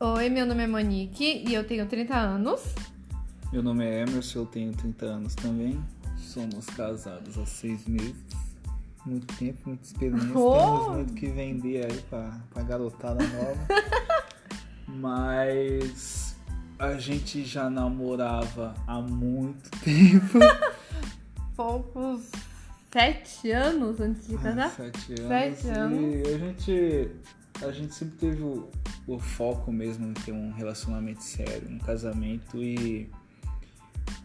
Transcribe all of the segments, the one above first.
Oi, meu nome é Monique e eu tenho 30 anos. Meu nome é Emerson, eu tenho 30 anos também. Somos casados há seis meses. Muito tempo, muita experiência. Oh! Temos muito que vender aí pra, pra garotada nova. Mas a gente já namorava há muito tempo. Poucos sete anos antes de casar. Sete anos. Sete anos. E a gente, a gente sempre teve o, o foco mesmo em ter um relacionamento sério, um casamento e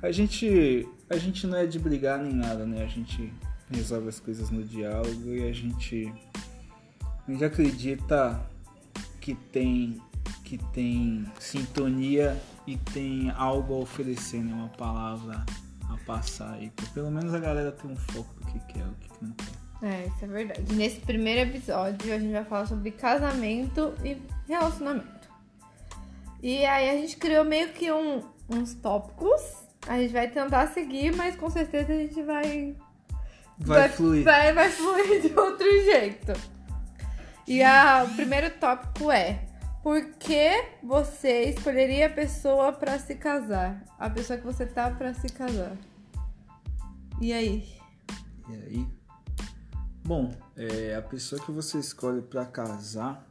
a gente, a gente não é de brigar nem nada, né? A gente resolve as coisas no diálogo e a gente, a gente acredita que tem, que tem sintonia e tem algo a oferecer, né? Uma palavra a passar aí. Pra pelo menos a galera ter um foco do que quer, o que não quer. É, isso é verdade. Nesse primeiro episódio a gente vai falar sobre casamento e relacionamento. E aí a gente criou meio que um- uns tópicos. A gente vai tentar seguir, mas com certeza a gente vai. Vai, fluir. Vai, vai fluir de outro jeito. E a- o primeiro tópico é: por que você escolheria a pessoa pra se casar? A pessoa que você tá pra se casar. E aí? E aí? Bom, é, a pessoa que você escolhe pra casar,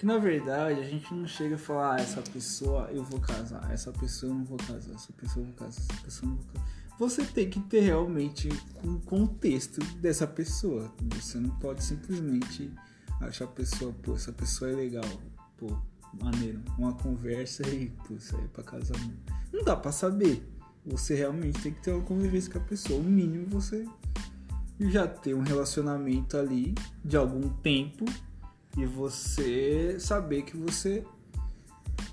que na verdade a gente não chega a falar, ah, essa pessoa eu vou casar, essa pessoa eu não vou casar, essa pessoa eu vou casar, essa pessoa eu não vou casar. Você tem que ter realmente um contexto dessa pessoa. Você não pode simplesmente achar a pessoa, pô, essa pessoa é legal, pô, maneiro, uma conversa e, pô, isso aí é pra casamento. Não dá pra saber. Você realmente tem que ter uma convivência com a pessoa. O mínimo você já ter um relacionamento ali de algum tempo e você saber que você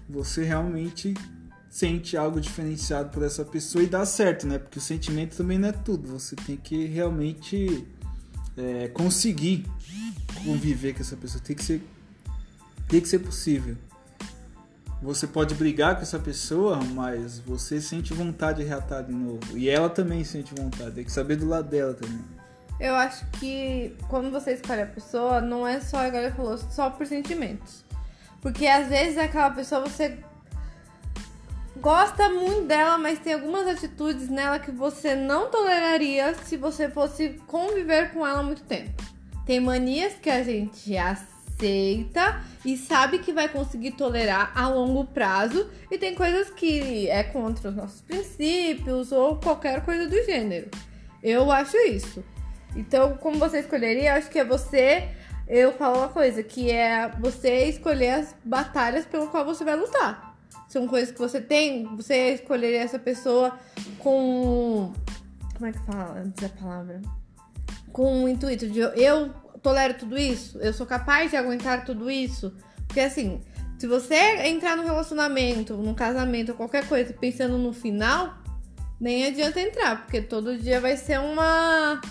você realmente sente algo diferenciado por essa pessoa e dá certo, né? Porque o sentimento também não é tudo. Você tem que realmente é, conseguir conviver com essa pessoa. Tem que ser tem que ser possível. Você pode brigar com essa pessoa, mas você sente vontade de reatar de novo. E ela também sente vontade. Tem que saber do lado dela também. Eu acho que quando você escolhe a pessoa, não é só, ele falou, só por sentimentos. Porque às vezes aquela pessoa você gosta muito dela, mas tem algumas atitudes nela que você não toleraria se você fosse conviver com ela muito tempo. Tem manias que a gente aceita e sabe que vai conseguir tolerar a longo prazo, e tem coisas que é contra os nossos princípios ou qualquer coisa do gênero. Eu acho isso. Então, como você escolheria, acho que é você. Eu falo uma coisa, que é você escolher as batalhas pelo qual você vai lutar. São coisas que você tem, você escolheria essa pessoa com. Como é que fala antes a palavra? Com o intuito de eu tolero tudo isso, eu sou capaz de aguentar tudo isso. Porque assim, se você entrar num relacionamento, num casamento, qualquer coisa, pensando no final, nem adianta entrar, porque todo dia vai ser uma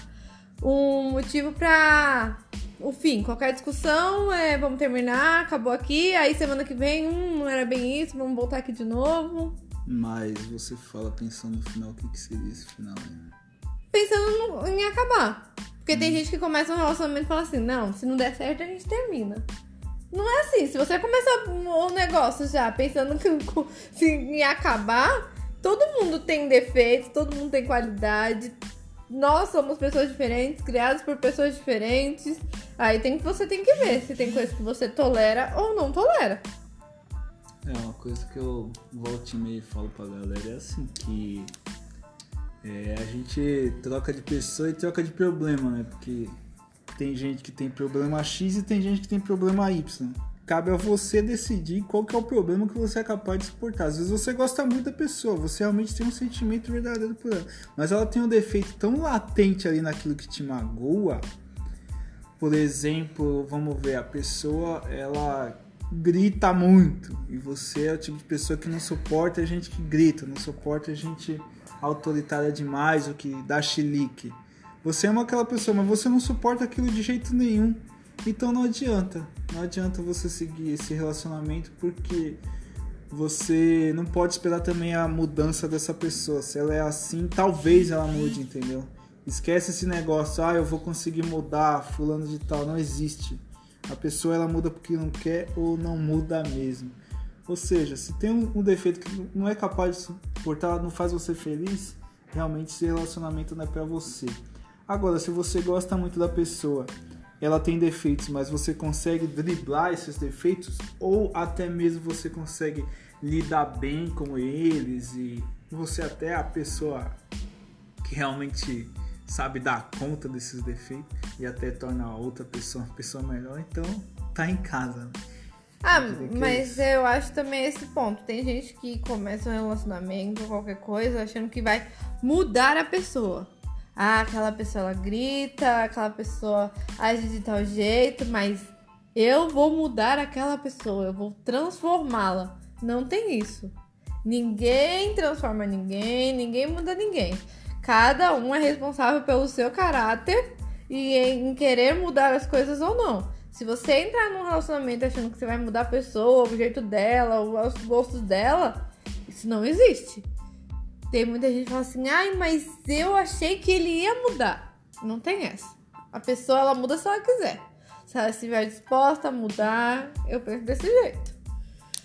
um motivo pra o fim. Qualquer discussão é vamos terminar, acabou aqui, aí semana que vem, hum, não era bem isso, vamos voltar aqui de novo. Mas você fala pensando no final, o que, que seria esse final? né? Pensando no- em acabar. Porque tem gente que começa um relacionamento e fala assim, não, se não der certo, a gente termina. Não é assim, se você começar o negócio já pensando que, se em acabar, todo mundo tem defeitos, todo mundo tem qualidade. Nós somos pessoas diferentes, criadas por pessoas diferentes. Aí tem que você tem que ver se tem coisa que você tolera ou não tolera. É uma coisa que eu volto e meio falo pra galera, é assim, que é, a gente troca de pessoa e troca de problema, né? Porque tem gente que tem problema X e tem gente que tem problema Y. Cabe a você decidir qual que é o problema que você é capaz de suportar. Às vezes você gosta muito da pessoa, você realmente tem um sentimento verdadeiro por ela. Mas ela tem um defeito tão latente ali naquilo que te magoa. Por exemplo, vamos ver, a pessoa, ela grita muito. E você é o tipo de pessoa que não suporta a gente que grita, não suporta a gente autoritária demais, o que dá chilique. Você ama aquela pessoa, mas você não suporta aquilo de jeito nenhum. Então não adianta. Não adianta você seguir esse relacionamento porque você não pode esperar também a mudança dessa pessoa. Se ela é assim, talvez ela mude, entendeu? Esquece esse negócio, ah, eu vou conseguir mudar fulano de tal, não existe. A pessoa ela muda porque não quer ou não muda mesmo. Ou seja, se tem um, defeito que não é capaz de suportar, não faz você feliz, realmente esse relacionamento não é para você. Agora, se você gosta muito da pessoa, ela tem defeitos, mas você consegue driblar esses defeitos, ou até mesmo você consegue lidar bem com eles e você até é a pessoa que realmente sabe dar conta desses defeitos e até torna a outra pessoa uma pessoa melhor, então tá em casa. Né? Ah, mas eu acho também esse ponto. Tem gente que começa um relacionamento ou qualquer coisa achando que vai mudar a pessoa. Ah, aquela pessoa ela grita, aquela pessoa age de tal jeito, mas eu vou mudar aquela pessoa, eu vou transformá-la. Não tem isso. Ninguém transforma ninguém, ninguém muda ninguém. Cada um é responsável pelo seu caráter e em querer mudar as coisas ou não. Se você entrar num relacionamento achando que você vai mudar a pessoa, o jeito dela, os gostos dela, isso não existe. Tem muita gente que fala assim, ai, mas eu achei que ele ia mudar. Não tem essa. A pessoa, ela muda se ela quiser. Se ela estiver disposta a mudar, eu penso desse jeito.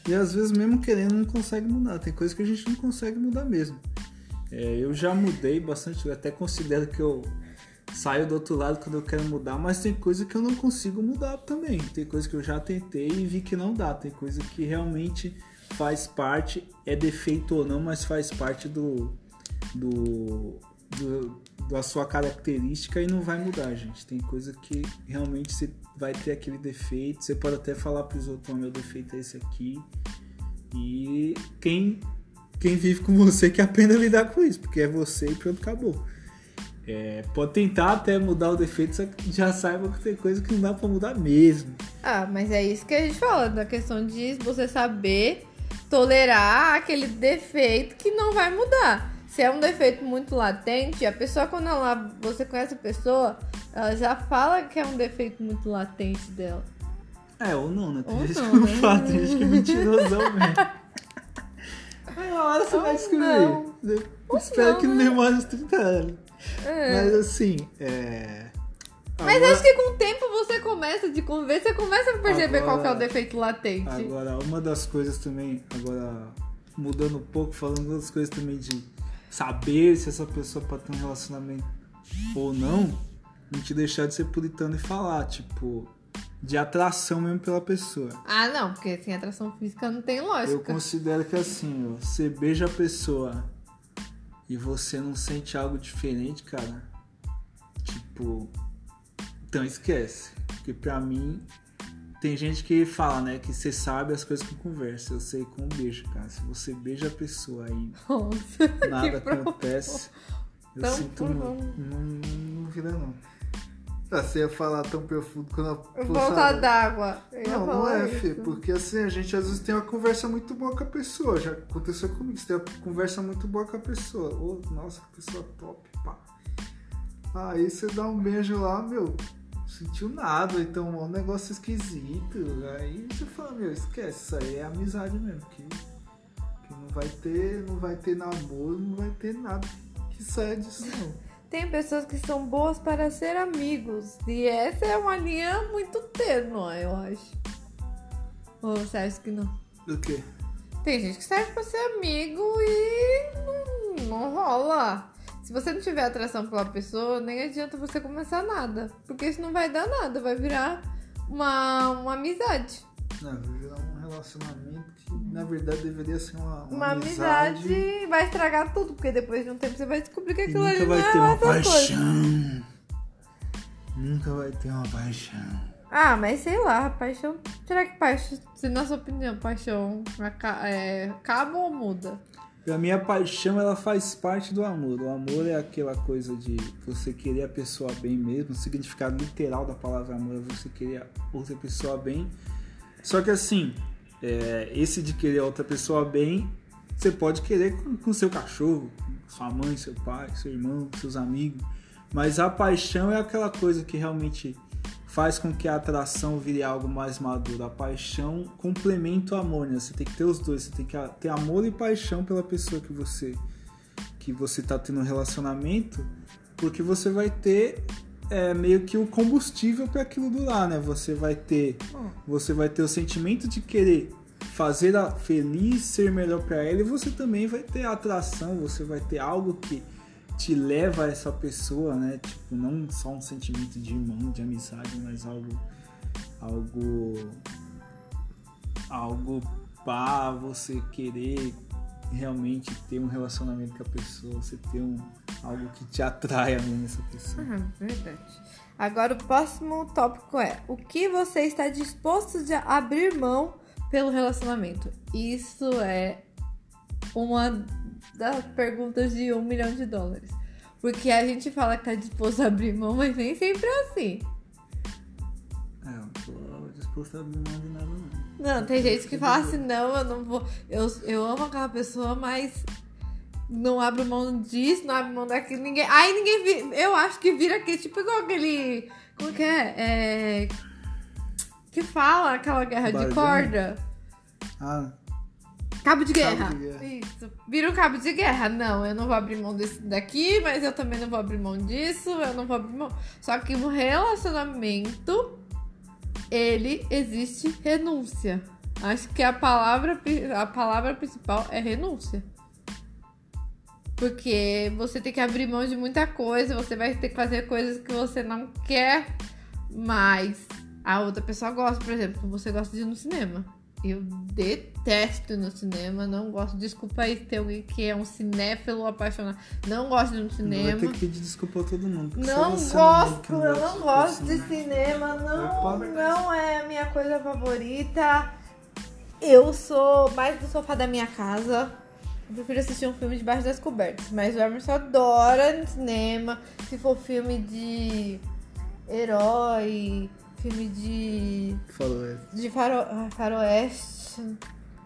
E às vezes, mesmo querendo, não consegue mudar. Tem coisas que a gente não consegue mudar mesmo. É, eu já mudei bastante, eu até considero que eu saio do outro lado quando eu quero mudar, mas tem coisa que eu não consigo mudar também. Tem coisa que eu já tentei e vi que não dá. Tem coisa que realmente faz parte, é defeito ou não, mas faz parte do, do, do da sua característica e não vai mudar, gente. Tem coisa que realmente você vai ter aquele defeito. Você pode até falar para os outros: meu defeito é esse aqui. E quem, quem vive com você que aprenda a lidar com isso, porque é você e pronto, acabou. É, pode tentar até mudar o defeito, só que já saiba que tem coisa que não dá para mudar mesmo. Ah, mas é isso que a gente fala, da questão de você saber tolerar aquele defeito que não vai mudar. Se é um defeito muito latente, a pessoa, quando ela, você conhece a pessoa, ela já fala que é um defeito muito latente dela. É, ou não, né? Tem ou gente não, que não né? fala, tem gente que é mentirosão mesmo. Aí uma hora você ou vai descobrir. Espero não, que não né? demore uns 30 anos. É. Mas assim, é. Mas agora... acho que com o tempo você começa de conviver, você começa a perceber agora, qual é o defeito latente. Agora, uma das coisas também, agora mudando um pouco, falando das coisas também de saber se essa pessoa pode ter um relacionamento ou não, não te deixar de ser puritano e falar, tipo, de atração mesmo pela pessoa. Ah, não, porque sem atração física não tem lógica. Eu considero que assim, ó, você beija a pessoa e você não sente algo diferente, cara, tipo, então esquece. Porque pra mim, tem gente que fala, né, que você sabe as coisas com conversa. Eu sei com um beijo, cara. Se você beija a pessoa e Nossa, nada acontece, eu tão sinto muito. Não, não, vira não. Ah, você ia falar tão profundo quando eu Volta d'água. Não, não é, Fê, porque assim, a gente às vezes tem uma conversa muito boa com a pessoa. Já aconteceu comigo, você tem uma conversa muito boa com a pessoa. Oh, nossa, que pessoa top, pá. Aí você dá um beijo lá, meu, sentiu nada, então é um negócio esquisito. Aí você fala, meu, esquece, isso aí é amizade mesmo, que, que não vai ter, não vai ter namoro, não vai ter nada que saia disso não. Tem pessoas que são boas para ser amigos. E essa é uma linha muito tênue, eu acho. Ou você acha que não? Do quê? Tem gente que serve para ser amigo e não, não rola. Se você não tiver atração pela pessoa, nem adianta você começar nada. Porque isso não vai dar nada, vai virar uma, uma amizade. Não, vai virar um relacionamento que na verdade deveria ser uma, uma, uma amizade. amizade. vai estragar tudo, porque depois de um tempo você vai descobrir que aquilo ali não ter uma paixão. Nunca vai ter uma paixão. Ah, mas sei lá, paixão. Será que paixão, se na sua opinião, paixão é, acaba ou muda? A minha paixão, ela faz parte do amor. O amor é aquela coisa de você querer a pessoa bem mesmo. O significado literal da palavra amor é você querer a outra pessoa bem. Só que assim, é, esse de querer outra pessoa bem, você pode querer com, com seu cachorro, sua mãe, seu pai, seu irmão, seus amigos. Mas a paixão é aquela coisa que realmente faz com que a atração vire algo mais maduro. A paixão complementa o amor, né? Você tem que ter os dois, você tem que ter amor e paixão pela pessoa que você que você tá tendo um relacionamento, porque você vai ter é, meio que o combustível para aquilo durar, né? Você vai ter você vai ter o sentimento de querer fazer a feliz ser melhor para ela e você também vai ter atração, você vai ter algo que te leva a essa pessoa, né? Tipo, não só um sentimento de irmão, de amizade, mas algo algo algo para você querer realmente ter um relacionamento com a pessoa, você ter um algo que te atraia mesmo essa pessoa. Ah, verdade. Agora o próximo tópico é: o que você está disposto de abrir mão pelo relacionamento? Isso é uma das perguntas de um milhão de dólares. Porque a gente fala que tá disposto a abrir mão, mas nem sempre é assim. É, eu tô disposto a abrir mão de nada não. Não, tem gente que fala assim, não, eu não vou. Eu, eu amo aquela pessoa, mas não abro mão disso, não abro mão daquilo, ninguém. Aí ninguém vi, Eu acho que vira aqui, tipo igual aquele. Como que é? é que fala aquela guerra de corda. Ah, Cabo de guerra. Cabo de guerra. Isso. Vira um cabo de guerra. Não, eu não vou abrir mão desse daqui, mas eu também não vou abrir mão disso, eu não vou abrir mão. Só que no relacionamento, ele existe renúncia. Acho que a palavra, a palavra principal é renúncia. Porque você tem que abrir mão de muita coisa, você vai ter que fazer coisas que você não quer, mas a outra pessoa gosta. Por exemplo, você gosta de ir no cinema. Eu detesto ir no cinema, não gosto. Desculpa aí tem alguém que é um cinéfilo apaixonado. Não gosto de ir no vai cinema. ter que pedir desculpa a todo mundo. Não você gosto, que eu não gosto de cinema. cinema, não, Pode- não é a minha coisa favorita. Eu sou mais do sofá da minha casa. Eu prefiro assistir um filme debaixo das cobertas. Mas o Emerson adora no cinema. Se for filme de herói, filme de. É. de faro, faroeste.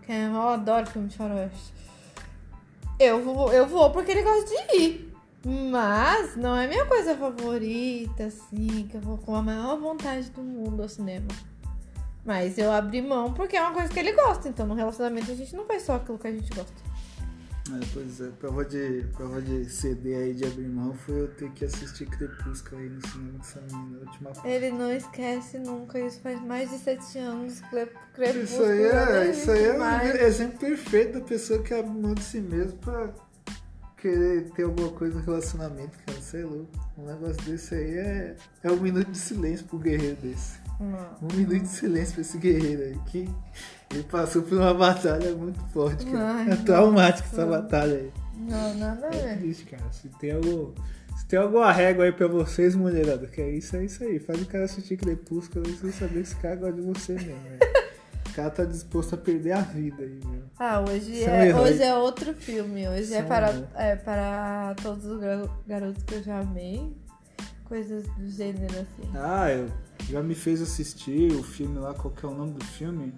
Que eu adoro filme de faroeste. Eu vou, eu vou porque ele gosta de ir. Mas não é minha coisa favorita, assim, que eu vou com a maior vontade do mundo ao cinema. Mas eu abri mão porque é uma coisa que ele gosta. Então no relacionamento a gente não faz só aquilo que a gente gosta. É, pois é, prova de, prova de CD aí de abrir mão foi eu ter que assistir Crepúsculo aí no cinema com essa menina na última parte. Ele não esquece nunca, isso faz mais de sete anos. Cre- Crepúsculo Isso aí já nem é, isso aí é um exemplo perfeito da pessoa que abre mão de si mesmo pra querer ter alguma coisa no relacionamento, cara. É louco. Um negócio desse aí é, é um minuto de silêncio pro guerreiro desse. Não. Um minuto de silêncio pra esse guerreiro aí, que ele passou por uma batalha muito forte, cara. Ai, é traumática essa batalha aí. Não, nada a É ver. triste, cara. Se tem, algo, se tem alguma régua aí pra vocês, mulherada, que é isso, é isso aí. Faz o cara assistir Crepúsculo sem saber que esse cara gosta de você mesmo. né? O cara tá disposto a perder a vida aí, meu. Ah, hoje São é, heróis. hoje é outro filme. Hoje é São para, heróis. é para todos os gar- garotos que eu já amei. Coisas do gênero assim. Ah, eu já me fez assistir o filme lá, qual que é o nome do filme?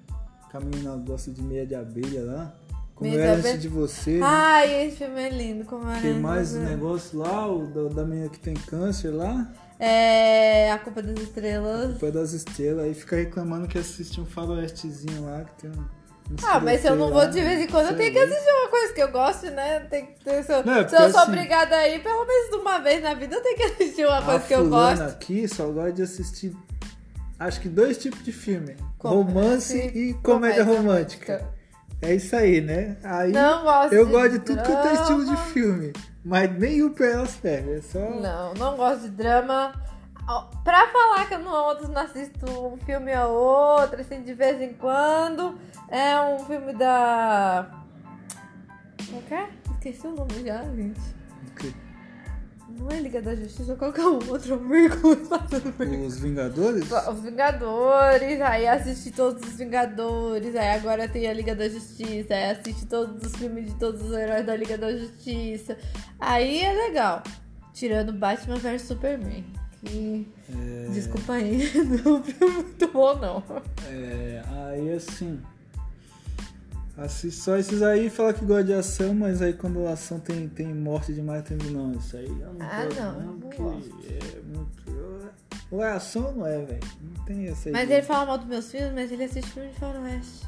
Que a menina gosta de meia de abelha lá. Como Meia eu era antes de você. né? Ai, esse filme é lindo. Como era Tem mais um lindo. negócio lá, o da, da menina que tem câncer lá. É A Culpa das Estrelas. Foi das estrelas, aí fica reclamando que assiste um faroestezinho lá, que tem um. um Ah, mas se eu não vou de vez em quando, eu tenho que assistir uma coisa que eu gosto, né? Tem que ter, se eu, Não, é se eu sou assim- obrigada a ir, pelo menos uma vez na vida, eu tenho que assistir uma coisa a que eu gosto. aqui só gosta de assistir, acho que dois tipos de filme: Com- romance e comédia comédia romântica. É isso aí, né? Aí Não gosto eu gosto de tudo que eu tenho estilo de drama. filme, mas nenhum pra elas serve. É só. Não, não gosto de drama. Pra falar que eu não, não assisto um filme ou outro, assim, de vez em quando, é um filme da. Como que é? Esqueci o nome já, gente. Não é Liga da Justiça, qual que é o outro? Passando por- Os Vingadores? Os Vingadores, aí assisti todos os Vingadores, aí agora tem a Liga da Justiça, aí assisti todos os filmes de todos os heróis da Liga da Justiça. Aí é legal. Tirando Batman vs Superman. Que. É, Desculpa aí, não foi muito bom não. é, aí assim. Assiste só esses aí fala que gosta de ação, mas aí quando a ação tem, tem morte demais, tem não. Isso aí eu não Ah, gosto, não, não gosto. é muito. Ou é ação ou não é, velho? Não tem essa aí. Mas ele fala mal dos meus filmes, mas ele assiste filme de faroeste.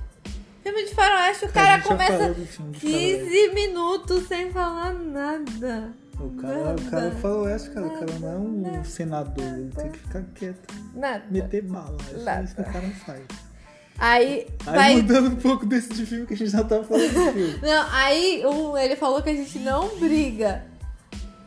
Filme de faroeste, o cara começa falou do filme de faroeste. 15 minutos sem falar nada. O cara, o cara falou essa, cara. O cara não é um senador, ele tem que ficar quieto. Nada. Meter bala. É Nada. isso que o cara faz. Aí, Aí vai. mudando um pouco desse de filme que a gente já tava falando de filme. Não, aí um, ele falou que a gente não briga.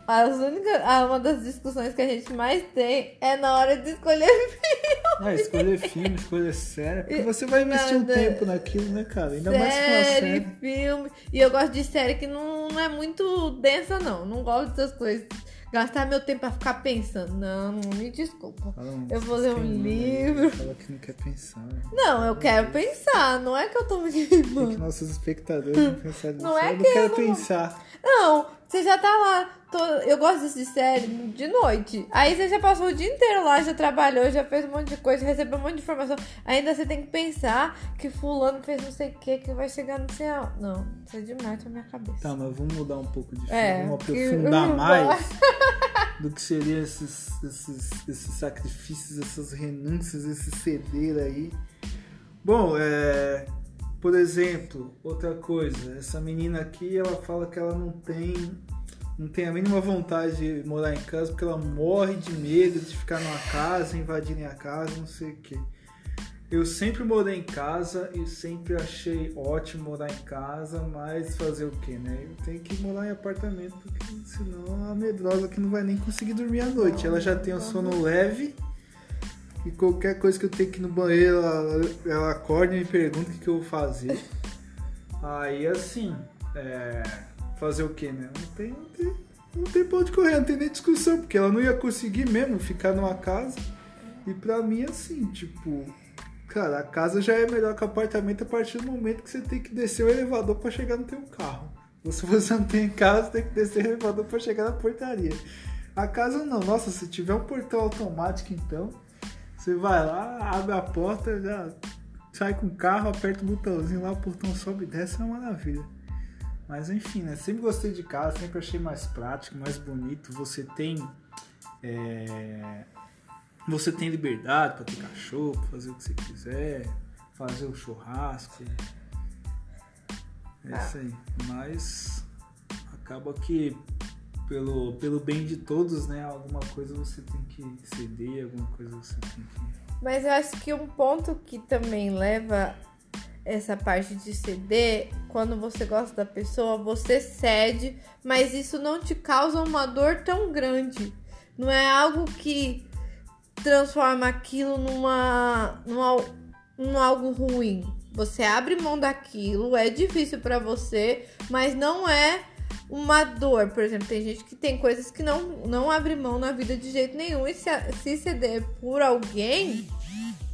As únicas, ah, uma das discussões que a gente mais tem é na hora de escolher filme. Ah, escolher filme, escolher série. Porque você vai investir um tempo naquilo, né, cara? Ainda mais com série, série. filme. E eu gosto de série que não, não é muito densa, não. Não gosto dessas coisas. Gastar meu tempo pra ficar pensando. Não, me desculpa. Um Eu vou ler um queimando aí, livro. Fala que não quer pensar. né? Não, eu quero pensar. Não é que eu tô me É que queimando. nossos espectadores não pensaram nisso. Não é eu não que quero eu não- pensar. Não, você já tá lá. tô- Eu gosto de assistir série de noite. Aí você já passou o dia inteiro lá, já trabalhou, já fez um monte de coisa, recebeu um monte de informação. Ainda você tem que pensar que fulano fez não sei o que, que vai chegar no céu. Não, isso é demais pra minha cabeça. Tá, mas vamos mudar um pouco de filme. É, vamos que- aprofundar eu- mais do que seriam esses, esses, esses sacrifícios, essas renúncias, esse ceder aí. Bom, é, por exemplo, outra coisa, essa menina aqui, ela fala que ela não tem não tem a mínima vontade de morar em casa porque ela morre de medo de ficar numa casa, invadirem a casa, não sei o que. Eu sempre morei em casa e sempre achei ótimo morar em casa, mas fazer o que, né? Eu tenho que morar em apartamento, porque senão a medrosa que não vai nem conseguir dormir à noite. Ela já tem o sono leve e qualquer coisa que eu tenho que ir no banheiro, ela, ela acorda e me pergunta o que, que eu vou fazer. Aí assim, é, fazer o que, né? Não tem, não tem, não tem pra onde correr, não tem nem discussão, porque ela não ia conseguir mesmo ficar numa casa. E pra mim, assim, tipo, cara, a casa já é melhor que o apartamento a partir do momento que você tem que descer o elevador pra chegar no teu carro. Ou se você não tem casa, tem que descer o elevador pra chegar na portaria. A casa não, nossa, se tiver um portão automático então, você vai lá, abre a porta, já sai com o carro, aperta o botãozinho lá, o portão sobe e desce, é uma maravilha. Mas enfim, né? Sempre gostei de casa, sempre achei mais prático, mais bonito. Você tem. é, Você tem liberdade para ter cachorro, pra fazer o que você quiser, fazer o churrasco. É isso aí. Mas acaba que pelo, pelo bem de todos, né? Alguma coisa você tem que ceder, alguma coisa você tem que. Mas eu acho que um ponto que também leva essa parte de ceder, quando você gosta da pessoa, você cede, mas isso não te causa uma dor tão grande. Não é algo que transforma aquilo numa, numa, num algo ruim. Você abre mão daquilo, é difícil pra você, mas não é uma dor. Por exemplo, tem gente que tem coisas que não, não abre mão na vida de jeito nenhum e se, se ceder por alguém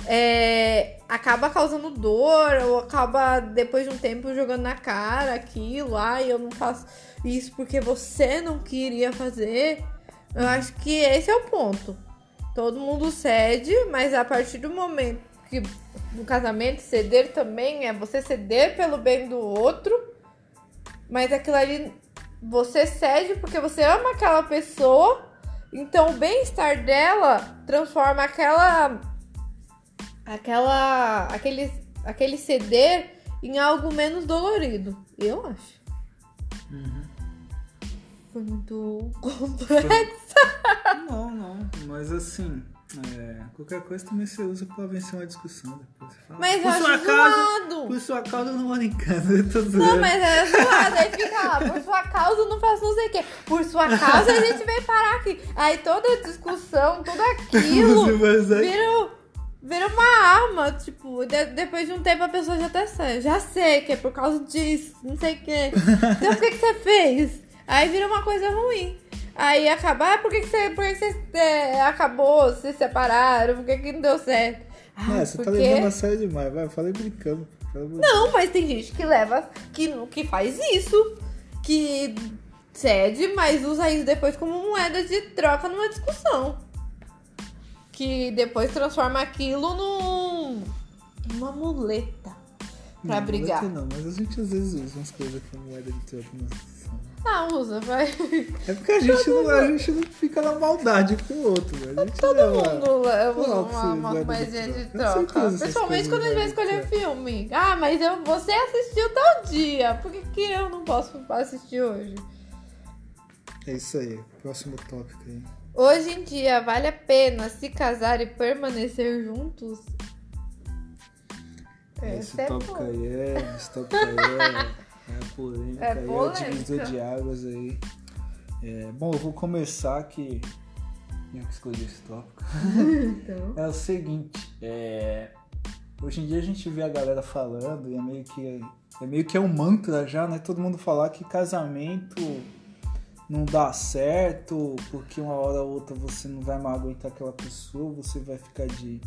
é, acaba causando dor ou acaba depois de um tempo jogando na cara aquilo, ai, eu não faço isso porque você não queria fazer. Eu acho que esse é o ponto. Todo mundo cede, mas a partir do momento que no casamento ceder também é você ceder pelo bem do outro, mas aquilo ali você cede porque você ama aquela pessoa, então o bem-estar dela transforma aquela aquela aquele aquele ceder em algo menos dolorido. Eu acho. Foi muito complexo. Não, não. Mas assim, é, qualquer coisa também você usa pra vencer uma discussão. Depois você fala, Mas eu acho sua causa, zoado. por sua causa eu não moro em casa. Eu tô zoando. Não, mas é zoado. Aí fica lá, por sua causa eu não faço não sei o quê. Por sua causa a gente veio parar aqui. Aí toda a discussão, tudo aquilo usar- vira, vira uma arma. Tipo, de- depois de um tempo a pessoa já tá sei, já sei que é por causa disso, não sei o quê. Então por que, que você fez? Aí vira uma coisa ruim. Aí acaba, ah, por que, que você, por que que você é, acabou, se separaram, por que, que não deu certo? Ah, É, você tá porque- levando a sério demais. Vai, eu falei brincando. Não, mas tem gente que leva, que, que faz isso, que cede, mas usa isso depois como moeda de troca numa discussão. Que depois transforma aquilo num, numa muleta pra Não, brigar. Não, não, mas a gente às vezes usa umas coisas como moeda de troca. na discussão. Ah, usa, vai. É porque a gente, não, a gente não fica na maldade com o outro. A gente Todo leva- mundo leva uma, você uma moeda de troca. Principalmente quando a gente vai de escolher filme. Ah, mas eu, você assistiu tal dia. Por que, que eu não posso assistir hoje? É isso aí. Próximo tópico aí. Hoje em dia, vale a pena se casar e permanecer juntos? Esse Esse é tópico bom. aí é. Esse tópico aí é. É polêmica, É aí, é polêmica. divisor de águas aí. É, bom, eu vou começar que. Eu que escolhi esse tópico. Então. É o seguinte, é, hoje em dia a gente vê a galera falando e é meio que é meio que é um mantra já, né? Todo mundo falar que casamento não dá certo, porque uma hora ou outra você não vai mais aguentar aquela pessoa, você vai ficar de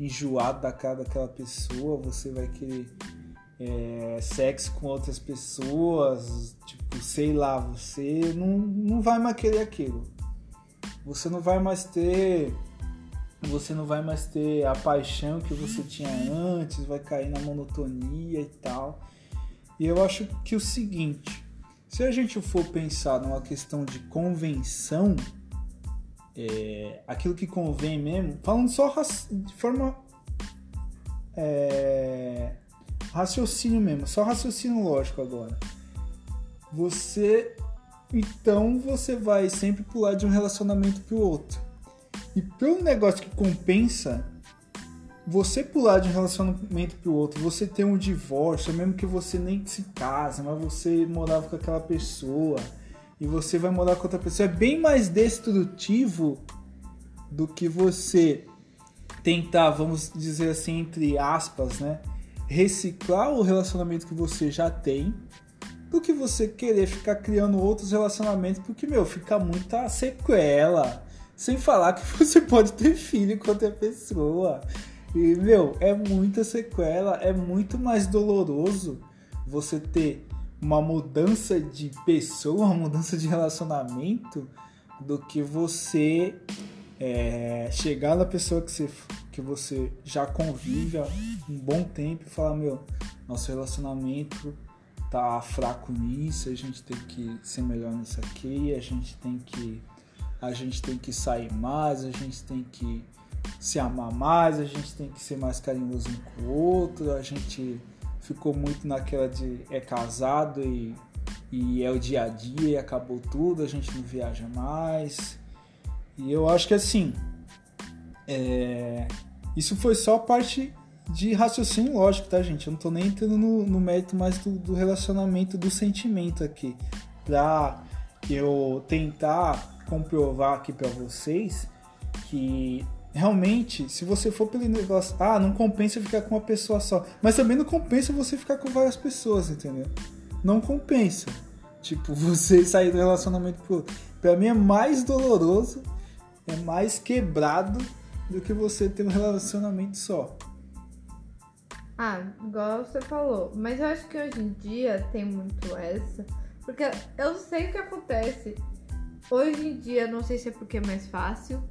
enjoado da cara daquela pessoa, você vai querer é, sexo com outras pessoas, tipo, sei lá, você não, não vai mais querer aquilo. Você não vai mais ter você não vai mais ter a paixão que você tinha antes, vai cair na monotonia e tal. E eu acho que o seguinte, se a gente for pensar numa questão de convenção, é, aquilo que convém mesmo, falando só de forma é, raciocínio mesmo, só raciocínio lógico agora. Você então você vai sempre pular de um relacionamento pro outro. E pelo negócio que compensa, você pular de um relacionamento pro outro, você ter um divórcio, mesmo que você nem se casa, mas você morava com aquela pessoa e você vai morar com outra pessoa, é bem mais destrutivo do que você tentar, vamos dizer assim, entre aspas, né? Reciclar o relacionamento que você já tem do que você querer ficar criando outros relacionamentos, porque, meu, fica muita sequela. Sem falar que você pode ter filho com outra pessoa. E, meu, é muita sequela, é muito mais doloroso você ter uma mudança de pessoa, uma mudança de relacionamento, do que você é, chegar na pessoa que você, que você já convive há um bom tempo e falar, meu, nosso relacionamento tá fraco nisso, a gente tem que ser melhor nisso aqui, a gente tem que a gente tem que sair mais, a gente tem que se amar mais, a gente tem que ser mais carinhoso um com o outro, a gente ficou muito naquela de é casado e, e é o dia a dia e acabou tudo, a gente não viaja mais. E eu acho que assim, é, isso foi só parte de raciocínio lógico, tá, gente? Eu não tô nem entrando no, no mérito mais do, do relacionamento, do sentimento aqui. Pra eu tentar comprovar aqui pra vocês que realmente, se você for pelo negócio, ah, não compensa ficar com uma pessoa só. Mas também não compensa você ficar com várias pessoas, entendeu? Não compensa. Tipo, você sair do relacionamento pro outro. Pra mim é mais doloroso, é mais quebrado do que você ter um relacionamento só. Ah, igual você falou. Mas eu acho que hoje em dia tem muito essa. Porque eu sei o que acontece. Hoje em dia, não sei se é porque é mais fácil.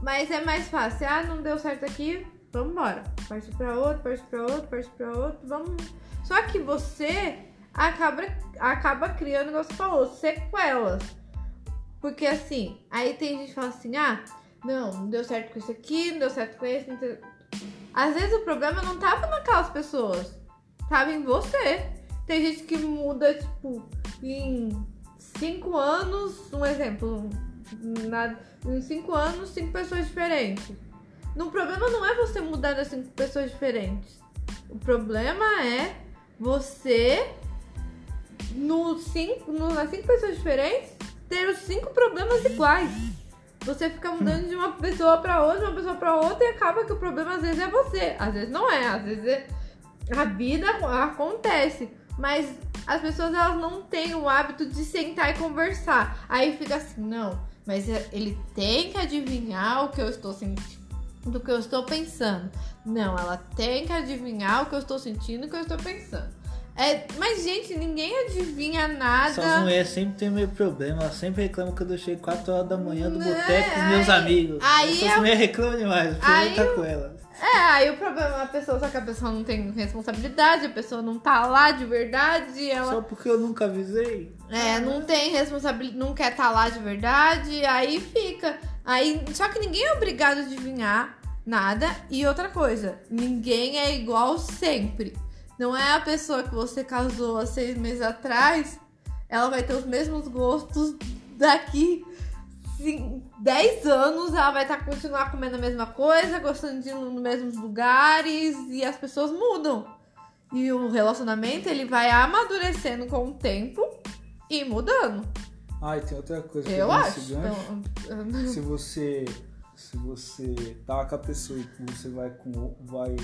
Mas é mais fácil. Ah, não deu certo aqui, vamos embora. Parte pra outro, parte pra outro, parte pra outro, vamos. Só que você acaba, acaba criando, igual você falou, sequelas. Porque assim, aí tem gente que fala assim, ah, não, não deu certo com esse aqui, não deu certo com esse, deu... Às vezes o problema não tava naquelas pessoas, tava em você. Tem gente que muda, tipo, em cinco anos, um exemplo, na, em cinco anos, cinco pessoas diferentes. No problema não é você mudar das cinco pessoas diferentes. O problema é você, no cinco, no, nas cinco pessoas diferentes, ter os cinco problemas iguais. Você fica mudando de uma pessoa pra outra, uma pessoa pra outra, e acaba que o problema às vezes é você. Às vezes não é, às vezes é... a vida acontece. Mas as pessoas elas não têm o hábito de sentar e conversar. Aí fica assim, não, mas ele tem que adivinhar o que eu estou sentindo, do que eu estou pensando. Não, ela tem que adivinhar o que eu estou sentindo o que eu estou pensando. É, mas, gente, ninguém adivinha nada. Essas mulheres sempre tem meio problema, elas sempre reclamam que eu deixei 4 horas da manhã do Né, boteco com meus amigos. aí Essas é- mulheres reclamam demais, eu aí prefiro estar eu- com elas. É, aí o problema é a pessoa, só que a pessoa não tem responsabilidade, a pessoa não tá lá de verdade, ela Só porque eu nunca avisei. é, não tem responsabilidade, não quer estar lá de verdade, aí fica. Aí, só que ninguém é obrigado a adivinhar nada. E outra coisa, ninguém é igual sempre. Não é a pessoa que você casou há seis meses atrás, ela vai ter os mesmos gostos daqui 10 anos ela vai estar tá, continuar comendo a mesma coisa, gostando de ir nos mesmos lugares e as pessoas mudam. E o relacionamento ele vai amadurecendo com o tempo e mudando. Ah, e tem outra coisa que eu acho. Então, se você se você tá com a pessoa e você vai com vai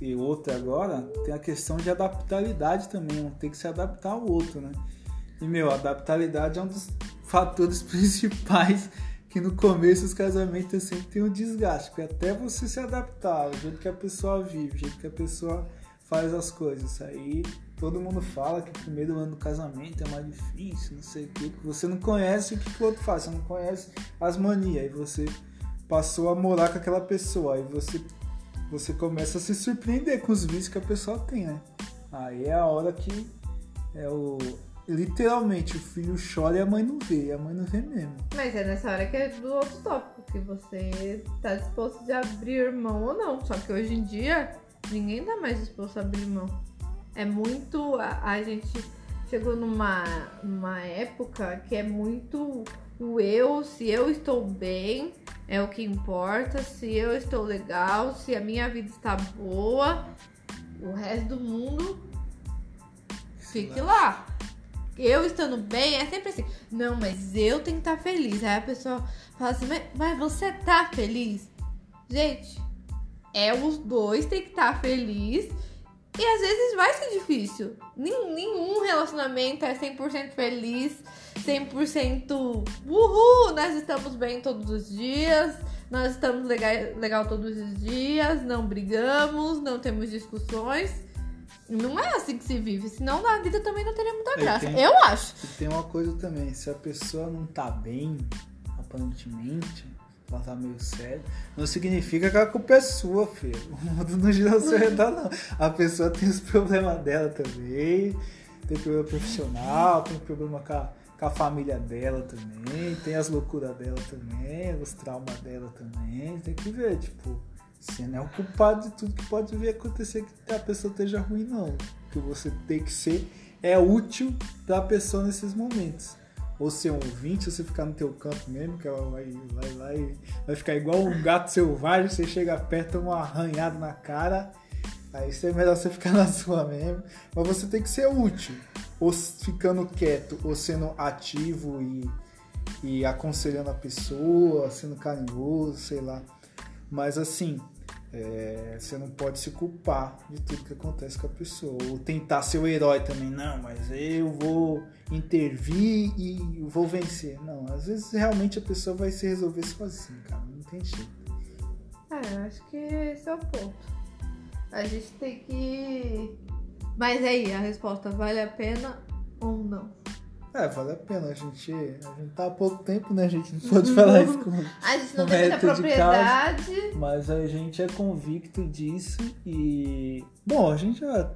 ter outra agora, tem a questão de adaptabilidade também, não tem que se adaptar ao outro, né? E meu, adaptabilidade é um dos fatores principais que no começo os casamentos sempre tem um desgaste, porque até você se adaptar, o jeito que a pessoa vive, o jeito que a pessoa faz as coisas. Aí todo mundo fala que o primeiro ano do casamento é mais difícil, não sei o que, porque você não conhece o que o outro faz, você não conhece as manias, aí você passou a morar com aquela pessoa, aí você, você começa a se surpreender com os vícios que a pessoa tem, né? Aí é a hora que é o, literalmente o filho chora e a mãe não vê, e a mãe não vê mesmo. Mas é nessa hora que é do outro tópico, que você tá disposto de abrir mão ou não. Só que hoje em dia, ninguém tá mais disposto a abrir mão. É muito. A, a gente chegou numa, numa época que é muito o eu, se eu estou bem, é o que importa, se eu estou legal, se a minha vida está boa, o resto do mundo fique lá eu estando bem, é sempre assim. Não, mas eu tenho que estar feliz. Aí a pessoa fala assim, mas, mas você tá feliz? Gente, é os dois tem que estar feliz. E às vezes vai ser difícil. Nenhum relacionamento é 100% feliz, 100% uhul, nós estamos bem todos os dias, nós estamos legal, legal todos os dias, não brigamos, não temos discussões. Não é assim que se vive, senão na vida também não teria muita graça. Tem, eu acho. E tem uma coisa também, se a pessoa não tá bem, aparentemente, ela tá meio séria, não significa que a culpa é sua, filho. O mundo não gira ao seu redor, não. A pessoa tem os problemas dela também, tem problema profissional, tem problema com a, com a família dela também, tem as loucuras dela também, os traumas dela também. Tem que ver, tipo você não é o culpado de tudo que pode vir acontecer que a pessoa esteja ruim, não. Que você tem que ser é útil para a pessoa nesses momentos. Ou ser um ouvinte, ou você ficar no teu campo mesmo, que ela vai, vai lá e vai ficar igual um gato selvagem, você chega perto, toma um arranhado na cara, aí é melhor você ficar na sua mesmo. Mas você tem que ser útil. Ou ficando quieto, ou sendo ativo e, e aconselhando a pessoa, sendo carinhoso, sei lá. Mas assim, é, você não pode se culpar de tudo que acontece com a pessoa. Ou tentar ser o herói também. Não, mas eu vou intervir e vou vencer. Não, às vezes realmente a pessoa vai se resolver sozinha, cara. Não tem jeito. É, acho que esse é o ponto. A gente tem que. Mas aí, a resposta vale a pena ou não? É, vale a pena. A gente, a gente tá há pouco tempo, né? A gente não pode falar isso com A gente não tem muita propriedade. Casa, mas a gente é convicto disso e... Bom, a gente já...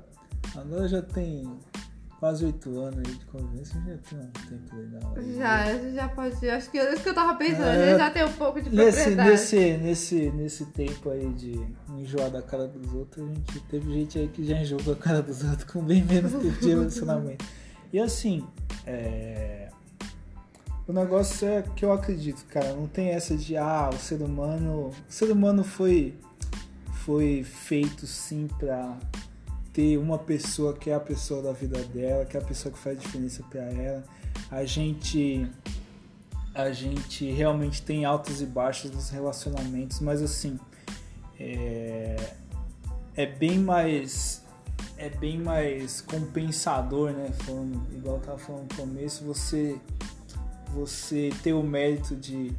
Agora já tem quase oito anos aí de convivência, já tem um tempo legal. Aí. Já, a já pode... Acho que é isso que eu tava pensando. É, a gente já tem um pouco de. Nesse, nesse, nesse, nesse tempo aí de enjoar da cara dos outros, a gente teve gente aí que já enjoou da cara dos outros com bem menos tempo de relacionamento. E assim, é... o negócio é que eu acredito, cara, não tem essa de ah, o ser humano, o ser humano foi foi feito sim para ter uma pessoa que é a pessoa da vida dela, que é a pessoa que faz diferença para ela. A gente a gente realmente tem altos e baixos nos relacionamentos, mas assim é, é bem mais é bem mais compensador, né? Falando, igual eu tava falando no começo, você, você ter o mérito de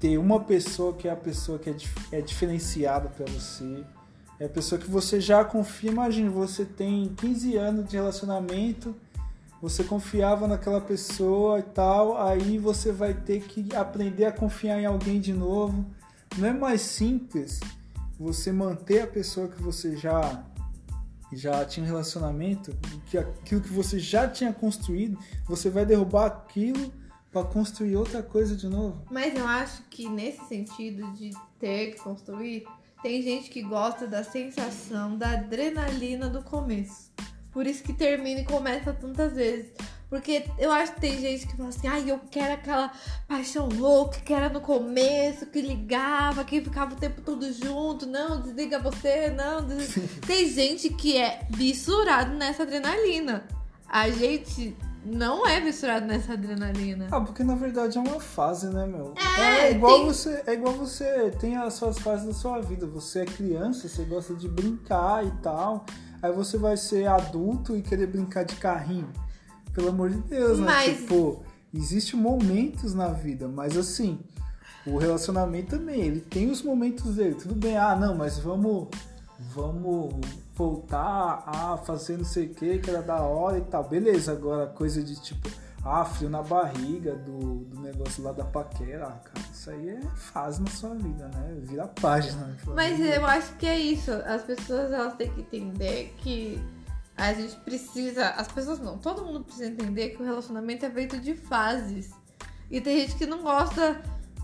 ter uma pessoa que é a pessoa que é, é diferenciada para você. É a pessoa que você já confia. Imagina, você tem 15 anos de relacionamento, você confiava naquela pessoa e tal, aí você vai ter que aprender a confiar em alguém de novo. Não é mais simples você manter a pessoa que você já já tinha um relacionamento, que aquilo que você já tinha construído, você vai derrubar aquilo para construir outra coisa de novo. Mas eu acho que nesse sentido de ter que construir, tem gente que gosta da sensação da adrenalina do começo. Por isso que termina e começa tantas vezes. Porque eu acho que tem gente que fala assim, ai, eu quero aquela paixão louca que era no começo, que ligava, que ficava o tempo todo junto, não, desliga você, não. Des... tem gente que é fissurado nessa adrenalina. A gente não é misturado nessa adrenalina. Ah, porque na verdade é uma fase, né, meu? É, é igual tem- você, é igual você tem as suas fases da sua vida. Você é criança, você gosta de brincar e tal. Aí você vai ser adulto e querer brincar de carrinho. Pelo amor de Deus, né? Mas- Tipo, existem momentos na vida, mas assim, o relacionamento também, ele tem os momentos dele. Tudo bem, ah, não, mas vamos vamos voltar a fazer não sei o que, que era da hora e tal. Beleza, agora coisa de tipo, ah, frio na barriga do, do negócio lá da paquera, ah, cara, isso aí é fase na sua vida, né? Vira página. né? Mas eu acho que é isso. As pessoas elas têm que entender que a gente precisa. As pessoas não, todo mundo precisa entender que o relacionamento é feito de fases. E tem gente que não gosta.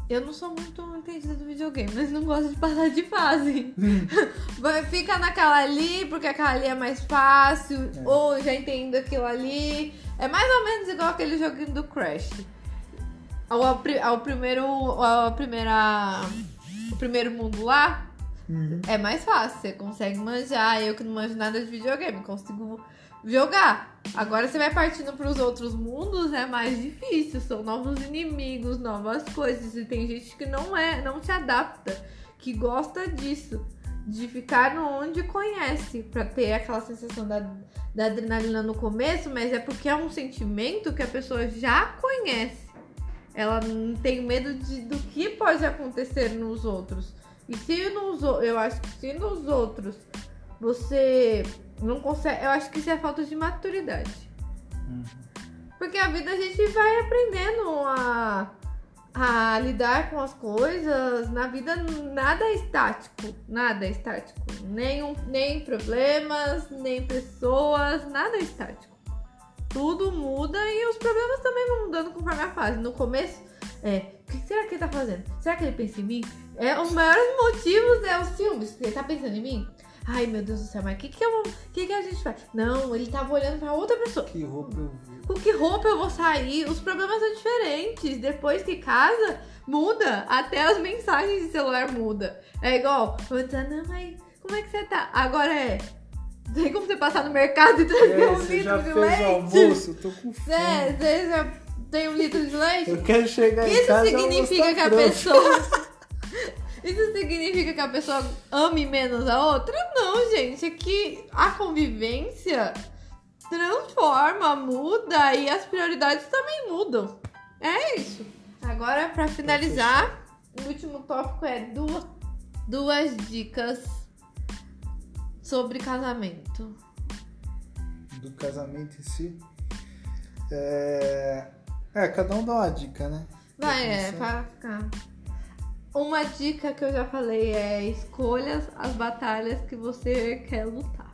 Eu não sou muito entendida do videogame, mas não gosta de passar de fase. Vai- Fica naquela ali, porque aquela ali é mais fácil. É. Ou já entendo aquilo ali. É mais ou menos igual aquele joguinho do Crash. Ao, ao primeiro. A primeira. O primeiro mundo lá, Uhum. é mais fácil, você consegue manjar. Eu que não manjo nada de videogame, consigo jogar. Agora você vai partindo para os outros mundos, é mais difícil. São novos inimigos, novas coisas. E tem gente que não é, não se adapta, que gosta disso. De ficar no onde conhece, pra ter aquela sensação da, da adrenalina no começo, mas é porque é um sentimento que a pessoa já conhece. Ela não tem medo de, do que pode acontecer nos outros. E se nos eu acho que se nos outros você não consegue, eu acho que isso é falta de maturidade. Uhum. Porque a vida a gente vai aprendendo a, a lidar com as coisas. Na vida nada é estático, nada é estático. Nem, um- nem problemas, nem pessoas, nada é estático. Tudo muda e os problemas também vão mudando conforme a fase. No começo, é, o que será que ele tá fazendo? Será que ele pensa em mim? É, os maiores motivos é os filmes. Ele tá pensando em mim? Ai, meu Deus do céu, mas o que que, eu- que que a gente faz? Não, ele tava olhando pra outra pessoa. Que roupa eu vi. Com que roupa eu vou sair? Os problemas são diferentes. Depois que casa, muda. Até as mensagens de celular muda. É igual, antes, ah, não, mas como é que você tá? Agora é. Tem como você passar no mercado e trazer É, um litro de fez o leite? almoço? Tô com fome. É, você já tem um litro de leite? Eu quero chegar em Isso casa e o almoço significa que a pronto. pessoa. Isso significa que a pessoa ame menos a outra? Não, gente. É que a convivência transforma, muda e as prioridades também mudam. É isso. Agora, pra finalizar, o último tópico é duas, duas dicas sobre casamento. do casamento em si. É... é, cada um dá uma dica, né? Vai, é, pra ficar. Uma dica que eu já falei é escolha as batalhas que você quer lutar.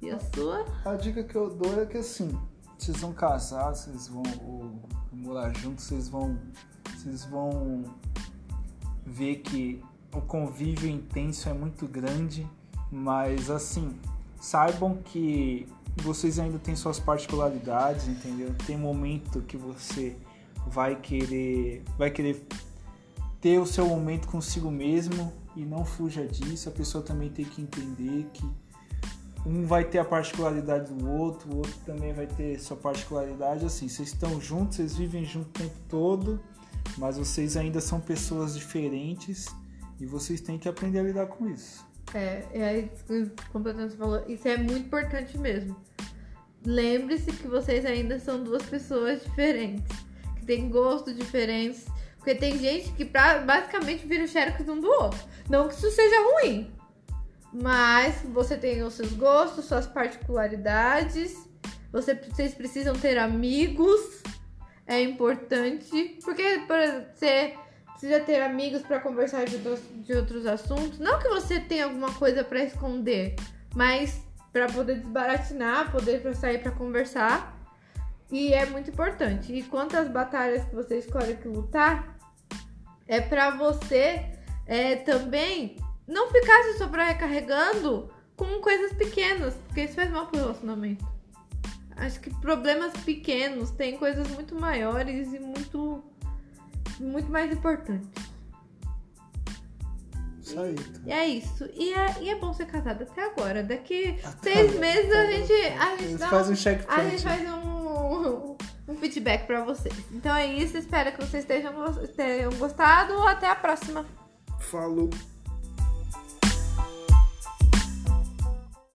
E a sua? A dica que eu dou é que assim, vocês vão casar, vocês vão ou, morar juntos, vocês vão. Vocês vão ver que o convívio intenso é muito grande, mas assim, saibam que vocês ainda têm suas particularidades, entendeu? Tem momento que você vai querer. Vai querer ter o seu momento consigo mesmo e não fuja disso. A pessoa também tem que entender que um vai ter a particularidade do outro, o outro também vai ter sua particularidade. Assim, vocês estão juntos, vocês vivem junto o tempo todo, mas vocês ainda são pessoas diferentes e vocês têm que aprender a lidar com isso. É, é aí, completamente falou. Isso é muito importante mesmo. Lembre-se que vocês ainda são duas pessoas diferentes. Que têm gostos diferentes. Porque tem gente que pra- basicamente vira o xerox um do outro. Não que isso seja ruim. Mas você tem os seus gostos, suas particularidades. Você, vocês precisam ter amigos. É importante. Porque você precisa ter amigos para conversar de outros, de outros assuntos. Não que você tenha alguma coisa para esconder, mas para poder desbaratinar, poder sair para conversar. E é muito importante. E quanto às batalhas que você escolhe que lutar, é para você é, também não ficar se sobrecarregando com coisas pequenas, porque isso faz mal pro relacionamento. Acho que problemas pequenos têm coisas muito maiores e muito, muito mais importantes. Isso aí. Tá. E é isso. E é, e é bom ser casado até agora. Daqui seis meses a gente, a gente dá Faz um, um check a gente faz um, um feedback pra vocês. Então é isso. Espero que vocês tenham, tenham gostado. Até a próxima. Falou.